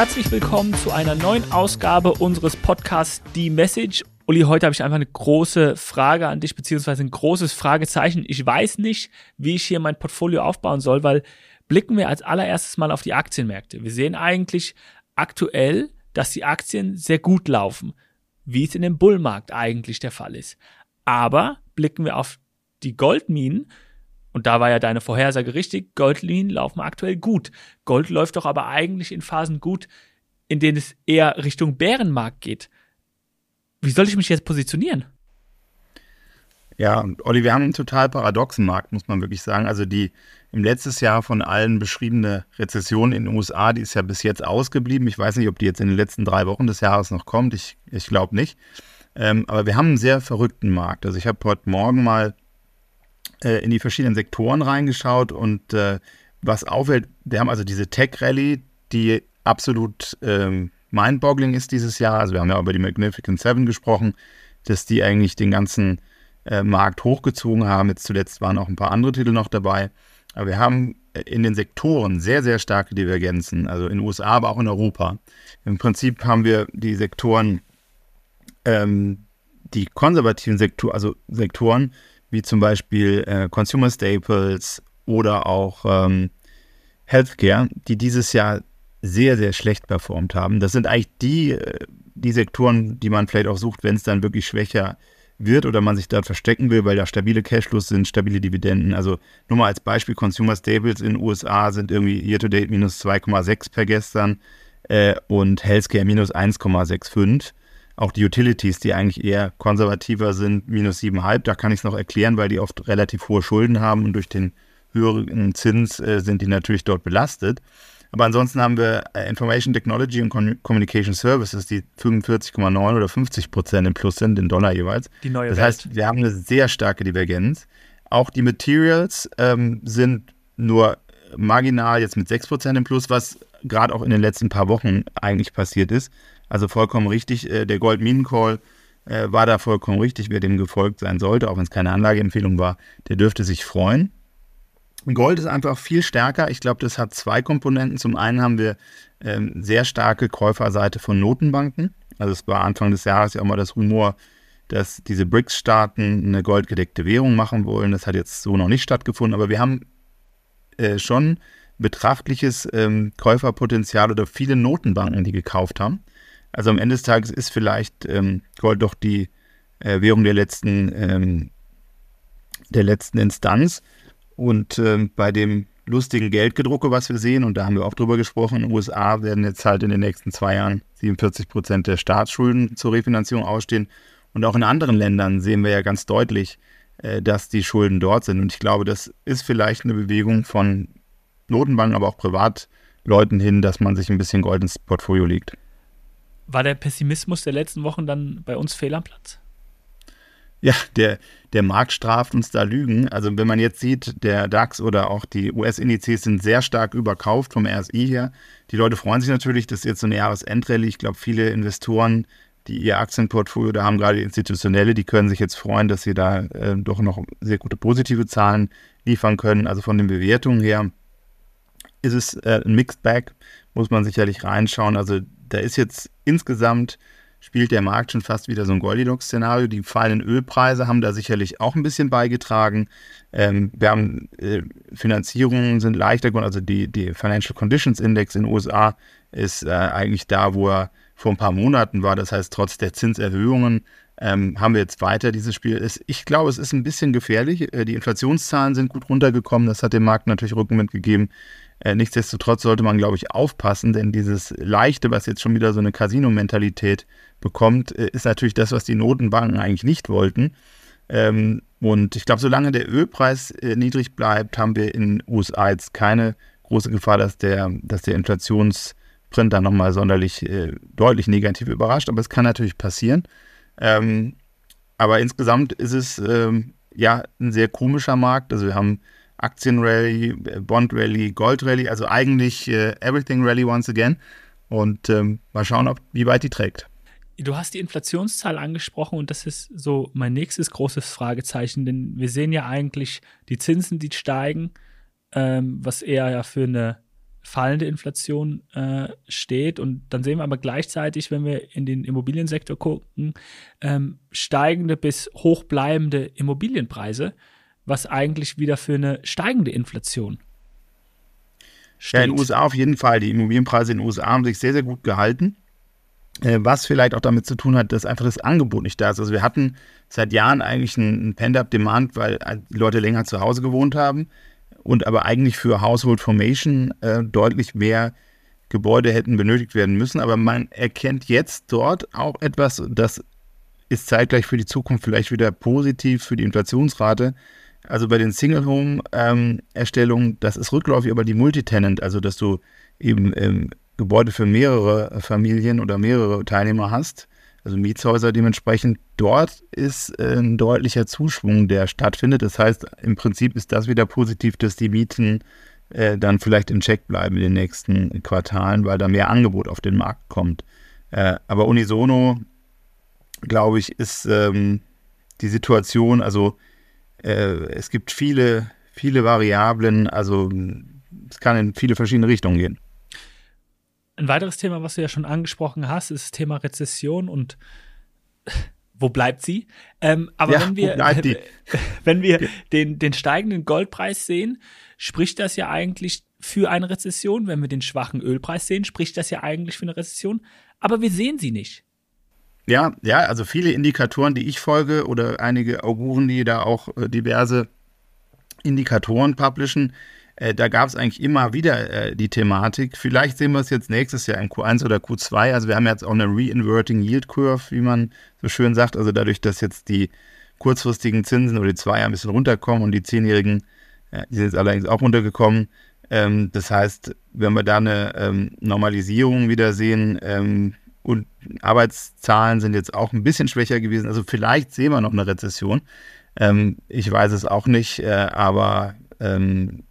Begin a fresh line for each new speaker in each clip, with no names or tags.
herzlich willkommen zu einer neuen Ausgabe unseres Podcasts Die Message. Uli, heute habe ich einfach eine große Frage an dich, beziehungsweise ein großes Fragezeichen. Ich weiß nicht, wie ich hier mein Portfolio aufbauen soll, weil blicken wir als allererstes mal auf die Aktienmärkte. Wir sehen eigentlich aktuell, dass die Aktien sehr gut laufen, wie es in dem Bullmarkt eigentlich der Fall ist. Aber blicken wir auf die Goldminen, und da war ja deine Vorhersage richtig, Goldlinien laufen aktuell gut. Gold läuft doch aber eigentlich in Phasen gut, in denen es eher Richtung Bärenmarkt geht. Wie soll ich mich jetzt positionieren?
Ja, Olli, wir haben einen total paradoxen Markt, muss man wirklich sagen. Also die im letztes Jahr von allen beschriebene Rezession in den USA, die ist ja bis jetzt ausgeblieben. Ich weiß nicht, ob die jetzt in den letzten drei Wochen des Jahres noch kommt. Ich, ich glaube nicht. Ähm, aber wir haben einen sehr verrückten Markt. Also ich habe heute Morgen mal äh, in die verschiedenen Sektoren reingeschaut und äh, was auffällt, wir haben also diese Tech-Rally, die absolut ähm, mindboggling ist dieses Jahr. Also wir haben ja über die Magnificent Seven gesprochen, dass die eigentlich den ganzen äh, Markt hochgezogen haben. Jetzt zuletzt waren auch ein paar andere Titel noch dabei. Aber wir haben äh, in den Sektoren sehr, sehr starke Divergenzen, also in den USA, aber auch in Europa. Im Prinzip haben wir die Sektoren, ähm, die konservativen Sektor, also Sektoren, wie zum Beispiel äh, Consumer Staples oder auch ähm, Healthcare, die dieses Jahr sehr, sehr schlecht performt haben. Das sind eigentlich die, äh, die Sektoren, die man vielleicht auch sucht, wenn es dann wirklich schwächer wird oder man sich dort verstecken will, weil da stabile Cashflows sind, stabile Dividenden. Also nur mal als Beispiel, Consumer Staples in den USA sind irgendwie year-to-date minus 2,6 per gestern äh, und Healthcare minus 1,65. Auch die Utilities, die eigentlich eher konservativer sind, minus 7,5. Da kann ich es noch erklären, weil die oft relativ hohe Schulden haben und durch den höheren Zins äh, sind die natürlich dort belastet. Aber ansonsten haben wir äh, Information Technology und Communication Services, die 45,9 oder 50 Prozent im Plus sind, in Dollar jeweils.
Die neue
das
Welt.
heißt, wir haben eine sehr starke Divergenz. Auch die Materials ähm, sind nur marginal jetzt mit 6 Prozent im Plus, was gerade auch in den letzten paar Wochen eigentlich passiert ist. Also vollkommen richtig. Äh, der Gold-Minen-Call äh, war da vollkommen richtig, wer dem gefolgt sein sollte, auch wenn es keine Anlageempfehlung war, der dürfte sich freuen. Gold ist einfach viel stärker. Ich glaube, das hat zwei Komponenten. Zum einen haben wir ähm, sehr starke Käuferseite von Notenbanken. Also es war Anfang des Jahres ja auch mal das Rumor, dass diese BRICS-Staaten eine goldgedeckte Währung machen wollen. Das hat jetzt so noch nicht stattgefunden, aber wir haben äh, schon betrachtliches ähm, Käuferpotenzial oder viele Notenbanken, die gekauft haben. Also am Ende des Tages ist vielleicht ähm, Gold doch die äh, Währung der letzten, ähm, der letzten Instanz. Und ähm, bei dem lustigen Geldgedrucke, was wir sehen, und da haben wir auch drüber gesprochen, in den USA werden jetzt halt in den nächsten zwei Jahren 47 Prozent der Staatsschulden zur Refinanzierung ausstehen. Und auch in anderen Ländern sehen wir ja ganz deutlich, äh, dass die Schulden dort sind. Und ich glaube, das ist vielleicht eine Bewegung von Notenbanken, aber auch Privatleuten hin, dass man sich ein bisschen Gold ins Portfolio legt.
War der Pessimismus der letzten Wochen dann bei uns fehl am Platz?
Ja, der, der Markt straft uns da Lügen. Also wenn man jetzt sieht, der DAX oder auch die US-Indizes sind sehr stark überkauft vom RSI her. Die Leute freuen sich natürlich, das ist jetzt so eine Jahresendrallye. Ich glaube, viele Investoren, die ihr Aktienportfolio da haben, gerade institutionelle, die können sich jetzt freuen, dass sie da äh, doch noch sehr gute positive Zahlen liefern können. Also von den Bewertungen her ist es äh, ein Mixed Bag, muss man sicherlich reinschauen. Also da ist jetzt insgesamt spielt der Markt schon fast wieder so ein Goldilocks-Szenario. Die fallenden Ölpreise haben da sicherlich auch ein bisschen beigetragen. Ähm, wir haben äh, Finanzierungen sind leichter geworden, also die, die Financial Conditions Index in den USA ist äh, eigentlich da, wo er vor ein paar Monaten war. Das heißt, trotz der Zinserhöhungen ähm, haben wir jetzt weiter dieses Spiel. Ich glaube, es ist ein bisschen gefährlich. Äh, die Inflationszahlen sind gut runtergekommen. Das hat dem Markt natürlich Rückenwind gegeben. Äh, nichtsdestotrotz sollte man, glaube ich, aufpassen, denn dieses Leichte, was jetzt schon wieder so eine Casino-Mentalität bekommt, äh, ist natürlich das, was die Notenbanken eigentlich nicht wollten. Ähm, und ich glaube, solange der Ölpreis äh, niedrig bleibt, haben wir in den USA jetzt keine große Gefahr, dass der, dass der Inflationsprint dann nochmal sonderlich deutlich negativ überrascht. Aber es kann natürlich passieren. Ähm, aber insgesamt ist es ähm, ja ein sehr komischer Markt. Also wir haben Aktienrally, Bondrallye, Goldrallye, also eigentlich äh, Everything Rally once again. Und ähm, mal schauen, ob, wie weit die trägt.
Du hast die Inflationszahl angesprochen und das ist so mein nächstes großes Fragezeichen, denn wir sehen ja eigentlich die Zinsen, die steigen, ähm, was eher ja für eine fallende Inflation äh, steht. Und dann sehen wir aber gleichzeitig, wenn wir in den Immobiliensektor gucken, ähm, steigende bis hochbleibende Immobilienpreise, was eigentlich wieder für eine steigende Inflation
steht. Ja, in den USA auf jeden Fall. Die Immobilienpreise in den USA haben sich sehr, sehr gut gehalten. Äh, was vielleicht auch damit zu tun hat, dass einfach das Angebot nicht da ist. Also wir hatten seit Jahren eigentlich einen Pent-up-Demand, weil die Leute länger zu Hause gewohnt haben und aber eigentlich für Household Formation äh, deutlich mehr Gebäude hätten benötigt werden müssen. Aber man erkennt jetzt dort auch etwas, das ist zeitgleich für die Zukunft vielleicht wieder positiv für die Inflationsrate. Also bei den Single-Home-Erstellungen, ähm, das ist rückläufig, aber die Multitenant, also dass du eben ähm, Gebäude für mehrere Familien oder mehrere Teilnehmer hast, also Mietshäuser dementsprechend, dort ist äh, ein deutlicher Zuschwung, der stattfindet. Das heißt, im Prinzip ist das wieder positiv, dass die Mieten äh, dann vielleicht im Check bleiben in den nächsten Quartalen, weil da mehr Angebot auf den Markt kommt. Äh, aber unisono, glaube ich, ist ähm, die Situation, also äh, es gibt viele, viele Variablen, also es kann in viele verschiedene Richtungen gehen.
Ein weiteres Thema, was du ja schon angesprochen hast, ist das Thema Rezession und wo bleibt sie? Ähm, aber ja, wenn wir, wenn wir den, den steigenden Goldpreis sehen, spricht das ja eigentlich für eine Rezession. Wenn wir den schwachen Ölpreis sehen, spricht das ja eigentlich für eine Rezession. Aber wir sehen sie nicht.
Ja, ja, also viele Indikatoren, die ich folge oder einige Auguren, die da auch äh, diverse Indikatoren publishen, äh, da gab es eigentlich immer wieder äh, die Thematik. Vielleicht sehen wir es jetzt nächstes Jahr in Q1 oder Q2. Also wir haben jetzt auch eine Reinverting Yield Curve, wie man so schön sagt. Also dadurch, dass jetzt die kurzfristigen Zinsen oder die Zweier ein bisschen runterkommen und die Zehnjährigen, äh, die sind jetzt allerdings auch runtergekommen. Ähm, das heißt, wenn wir da eine ähm, Normalisierung wieder sehen ähm, und Arbeitszahlen sind jetzt auch ein bisschen schwächer gewesen, also vielleicht sehen wir noch eine Rezession. Ähm, ich weiß es auch nicht, äh, aber ähm,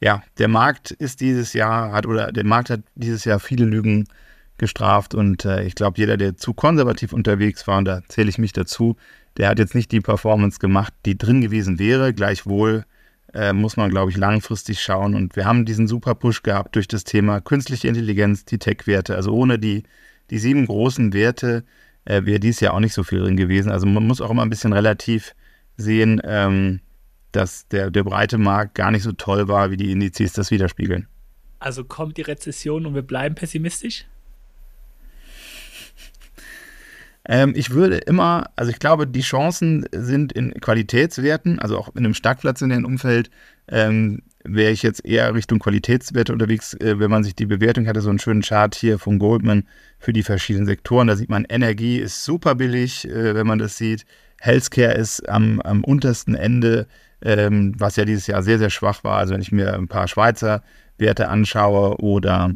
ja, der Markt ist dieses Jahr, hat oder der Markt hat dieses Jahr viele Lügen gestraft und äh, ich glaube, jeder, der zu konservativ unterwegs war, und da zähle ich mich dazu, der hat jetzt nicht die Performance gemacht, die drin gewesen wäre. Gleichwohl äh, muss man, glaube ich, langfristig schauen und wir haben diesen super Push gehabt durch das Thema künstliche Intelligenz, die Tech-Werte. Also ohne die, die sieben großen Werte äh, wäre dies Jahr auch nicht so viel drin gewesen. Also man muss auch immer ein bisschen relativ sehen, ähm, dass der, der breite Markt gar nicht so toll war, wie die Indizes das widerspiegeln.
Also kommt die Rezession und wir bleiben pessimistisch?
Ähm, ich würde immer, also ich glaube, die Chancen sind in Qualitätswerten, also auch in einem stagflationären Umfeld, ähm, wäre ich jetzt eher Richtung Qualitätswerte unterwegs, äh, wenn man sich die Bewertung hatte, so einen schönen Chart hier von Goldman für die verschiedenen Sektoren. Da sieht man, Energie ist super billig, äh, wenn man das sieht. Healthcare ist am, am untersten Ende ähm, was ja dieses Jahr sehr, sehr schwach war. Also wenn ich mir ein paar Schweizer Werte anschaue oder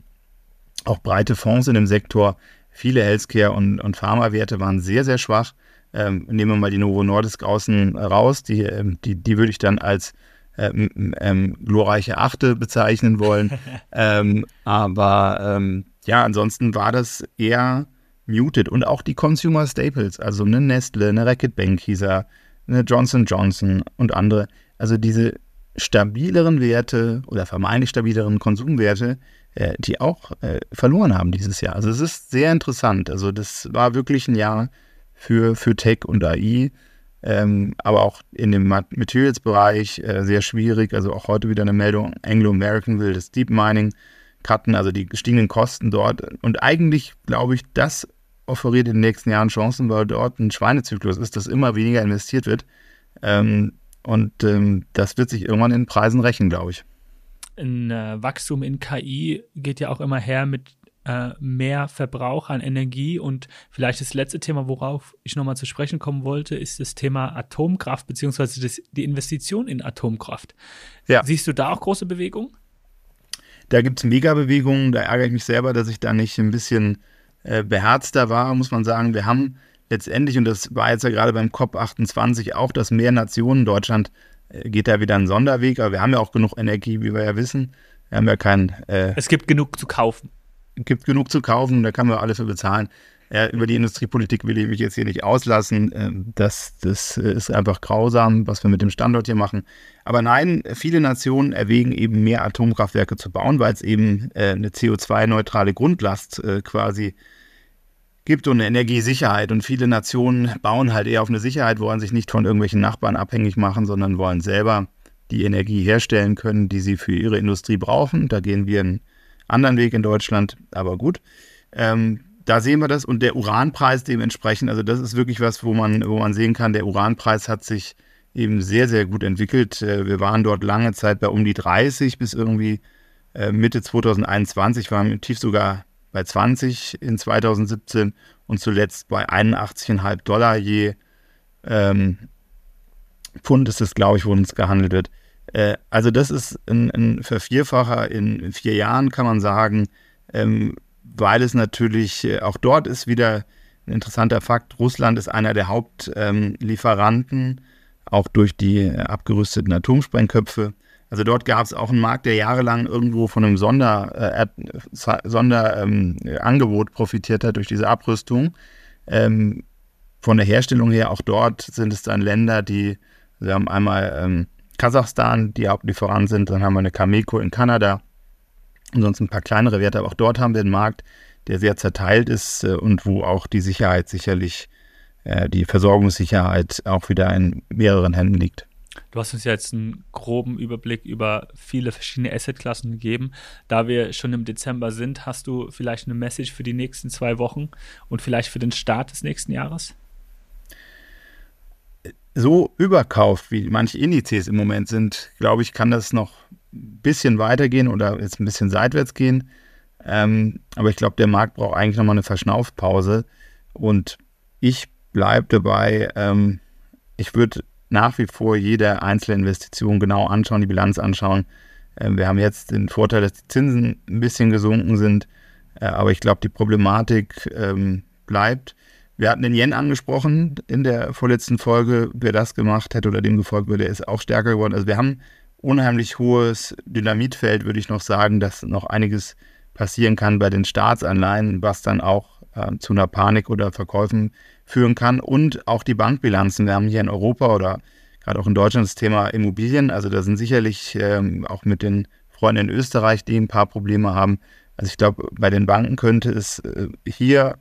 auch breite Fonds in dem Sektor, viele Healthcare- und, und Pharma-Werte waren sehr, sehr schwach. Ähm, nehmen wir mal die Novo Nordisk außen raus, die, ähm, die, die würde ich dann als ähm, ähm, glorreiche Achte bezeichnen wollen. ähm, aber ähm, ja, ansonsten war das eher muted. Und auch die Consumer Staples, also eine Nestle, eine Racket Bank hieß er, eine Johnson Johnson und andere. Also diese stabileren Werte oder vermeintlich stabileren Konsumwerte, äh, die auch äh, verloren haben dieses Jahr. Also es ist sehr interessant. Also das war wirklich ein Jahr für, für Tech und AI, ähm, aber auch in dem Materials-Bereich äh, sehr schwierig. Also auch heute wieder eine Meldung, Anglo-American will das Deep Mining cutten, also die gestiegenen Kosten dort. Und eigentlich glaube ich, das offeriert in den nächsten Jahren Chancen, weil dort ein Schweinezyklus ist, dass immer weniger investiert wird. Ähm, und ähm, das wird sich irgendwann in Preisen rächen, glaube ich.
Ein äh, Wachstum in KI geht ja auch immer her mit äh, mehr Verbrauch an Energie. Und vielleicht das letzte Thema, worauf ich nochmal zu sprechen kommen wollte, ist das Thema Atomkraft, beziehungsweise das, die Investition in Atomkraft. Ja. Siehst du da auch große Bewegungen?
Da gibt es Megabewegungen. Da ärgere ich mich selber, dass ich da nicht ein bisschen äh, beherzter war, muss man sagen. Wir haben letztendlich, und das war jetzt ja gerade beim COP28 auch, dass mehr Nationen, Deutschland äh, geht da wieder einen Sonderweg, aber wir haben ja auch genug Energie, wie wir ja wissen. Wir haben ja kein.
Äh, es gibt genug zu kaufen.
Gibt genug zu kaufen, da kann man alles für bezahlen. Äh, über die Industriepolitik will ich mich jetzt hier nicht auslassen. Ähm, das, das ist einfach grausam, was wir mit dem Standort hier machen. Aber nein, viele Nationen erwägen eben mehr Atomkraftwerke zu bauen, weil es eben äh, eine CO2-neutrale Grundlast äh, quasi gibt und eine Energiesicherheit. Und viele Nationen bauen halt eher auf eine Sicherheit, wollen sich nicht von irgendwelchen Nachbarn abhängig machen, sondern wollen selber die Energie herstellen können, die sie für ihre Industrie brauchen. Da gehen wir einen anderen Weg in Deutschland, aber gut. Ähm, da sehen wir das und der Uranpreis dementsprechend, also das ist wirklich was, wo man, wo man sehen kann, der Uranpreis hat sich eben sehr, sehr gut entwickelt. Äh, wir waren dort lange Zeit bei um die 30 bis irgendwie äh, Mitte 2021, waren im Tief sogar bei 20 in 2017 und zuletzt bei 81,5 Dollar je ähm, Pfund ist es, glaube ich, wo uns gehandelt wird. Äh, also das ist ein, ein, Vervierfacher in vier Jahren, kann man sagen. Ähm, weil es natürlich äh, auch dort ist wieder ein interessanter Fakt. Russland ist einer der Hauptlieferanten, ähm, auch durch die äh, abgerüsteten Atomsprengköpfe. Also dort gab es auch einen Markt, der jahrelang irgendwo von einem Sonder, äh, Sonderangebot ähm, profitiert hat durch diese Abrüstung. Ähm, von der Herstellung her, auch dort sind es dann Länder, die, wir haben einmal ähm, Kasachstan, die Hauptlieferant sind, dann haben wir eine Cameco in Kanada, und sonst ein paar kleinere Werte. Aber auch dort haben wir einen Markt, der sehr zerteilt ist äh, und wo auch die Sicherheit sicherlich, äh, die Versorgungssicherheit auch wieder in mehreren Händen liegt.
Du hast uns jetzt einen groben Überblick über viele verschiedene Assetklassen gegeben. Da wir schon im Dezember sind, hast du vielleicht eine Message für die nächsten zwei Wochen und vielleicht für den Start des nächsten Jahres?
So überkauft, wie manche Indizes im Moment sind, glaube ich, kann das noch bisschen weitergehen oder jetzt ein bisschen seitwärts gehen. Ähm, aber ich glaube, der Markt braucht eigentlich nochmal eine Verschnaufpause. Und ich bleibe dabei, ähm, ich würde nach wie vor jede einzelne Investition genau anschauen, die Bilanz anschauen. Ähm, wir haben jetzt den Vorteil, dass die Zinsen ein bisschen gesunken sind. Äh, aber ich glaube, die Problematik ähm, bleibt. Wir hatten den Yen angesprochen in der vorletzten Folge. Wer das gemacht hätte oder dem gefolgt wäre, der ist auch stärker geworden. Also wir haben unheimlich hohes Dynamitfeld, würde ich noch sagen, dass noch einiges passieren kann bei den Staatsanleihen, was dann auch äh, zu einer Panik oder Verkäufen führen kann. Und auch die Bankbilanzen. Wir haben hier in Europa oder gerade auch in Deutschland das Thema Immobilien. Also da sind sicherlich ähm, auch mit den Freunden in Österreich, die ein paar Probleme haben. Also ich glaube, bei den Banken könnte es äh, hier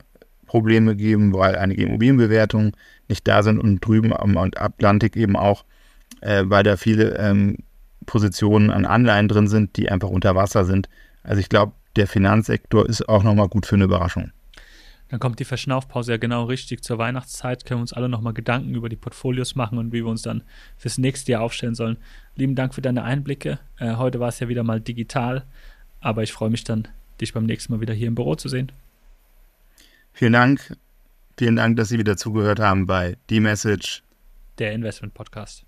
Probleme geben, weil einige Immobilienbewertungen nicht da sind und drüben am Atlantik eben auch, äh, weil da viele ähm, Positionen an Anleihen drin sind, die einfach unter Wasser sind. Also ich glaube, der Finanzsektor ist auch nochmal gut für eine Überraschung.
Dann kommt die Verschnaufpause ja genau richtig. Zur Weihnachtszeit können wir uns alle nochmal Gedanken über die Portfolios machen und wie wir uns dann fürs nächste Jahr aufstellen sollen. Lieben Dank für deine Einblicke. Äh, heute war es ja wieder mal digital, aber ich freue mich dann, dich beim nächsten Mal wieder hier im Büro zu sehen.
Vielen Dank. Vielen Dank, dass Sie wieder zugehört haben bei The Message,
der Investment Podcast.